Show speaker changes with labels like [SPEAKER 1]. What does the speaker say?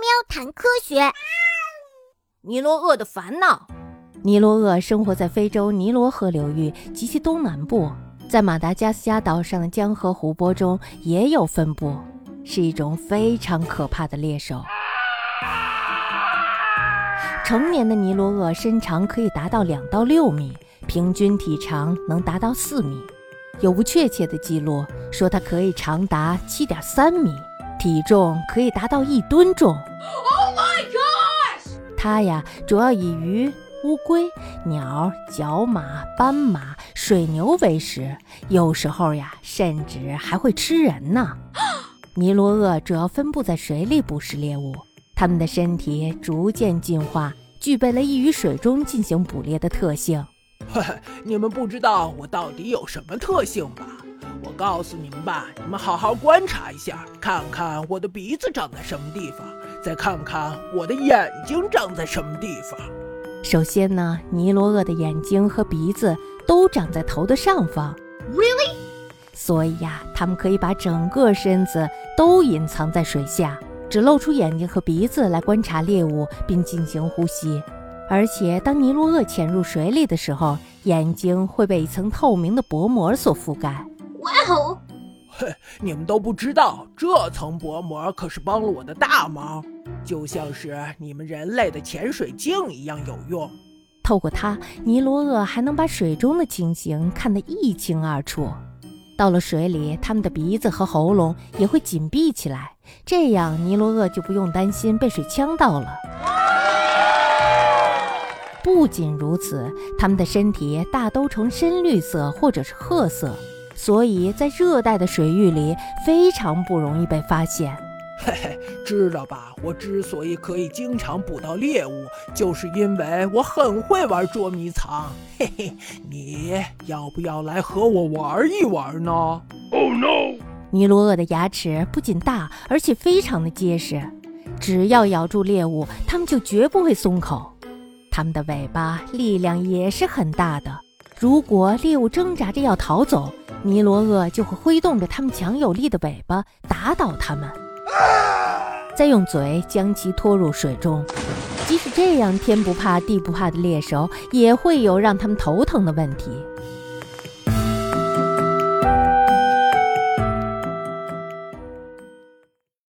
[SPEAKER 1] 喵谈科学。
[SPEAKER 2] 尼罗鳄的烦恼。
[SPEAKER 3] 尼罗鳄生活在非洲尼罗河流域及其东南部，在马达加斯加岛上的江河湖泊中也有分布，是一种非常可怕的猎手。成年的尼罗鳄身长可以达到两到六米，平均体长能达到四米，有不确切的记录说它可以长达七点三米，体重可以达到一吨重。
[SPEAKER 2] Oh my gosh！
[SPEAKER 3] 它呀，主要以鱼、乌龟、鸟、角马、斑马、水牛为食，有时候呀，甚至还会吃人呢。尼罗鳄主要分布在水里捕食猎物。它们的身体逐渐进化，具备了易于水中进行捕猎的特性。
[SPEAKER 4] 嘿，你们不知道我到底有什么特性吧？我告诉你们吧，你们好好观察一下，看看我的鼻子长在什么地方，再看看我的眼睛长在什么地方。
[SPEAKER 3] 首先呢，尼罗鳄的眼睛和鼻子都长在头的上方。
[SPEAKER 2] Really？
[SPEAKER 3] 所以呀，它们可以把整个身子都隐藏在水下。只露出眼睛和鼻子来观察猎物，并进行呼吸。而且，当尼罗鳄潜入水里的时候，眼睛会被一层透明的薄膜所覆盖。
[SPEAKER 2] 哇哦！
[SPEAKER 4] 嘿，你们都不知道，这层薄膜可是帮了我的大忙，就像是你们人类的潜水镜一样有用。
[SPEAKER 3] 透过它，尼罗鳄还能把水中的情形看得一清二楚。到了水里，它们的鼻子和喉咙也会紧闭起来，这样尼罗鳄就不用担心被水呛到了。不仅如此，它们的身体大都呈深绿色或者是褐色，所以在热带的水域里非常不容易被发现。
[SPEAKER 4] 嘿嘿，知道吧？我之所以可以经常捕到猎物，就是因为我很会玩捉迷藏。嘿嘿，你要不要来和我玩一玩呢
[SPEAKER 5] ？Oh no！
[SPEAKER 3] 尼罗鳄的牙齿不仅大，而且非常的结实，只要咬住猎物，它们就绝不会松口。它们的尾巴力量也是很大的，如果猎物挣扎着要逃走，尼罗鳄就会挥动着它们强有力的尾巴打倒它们。再用嘴将其拖入水中，即使这样天不怕地不怕的猎手，也会有让他们头疼的问题。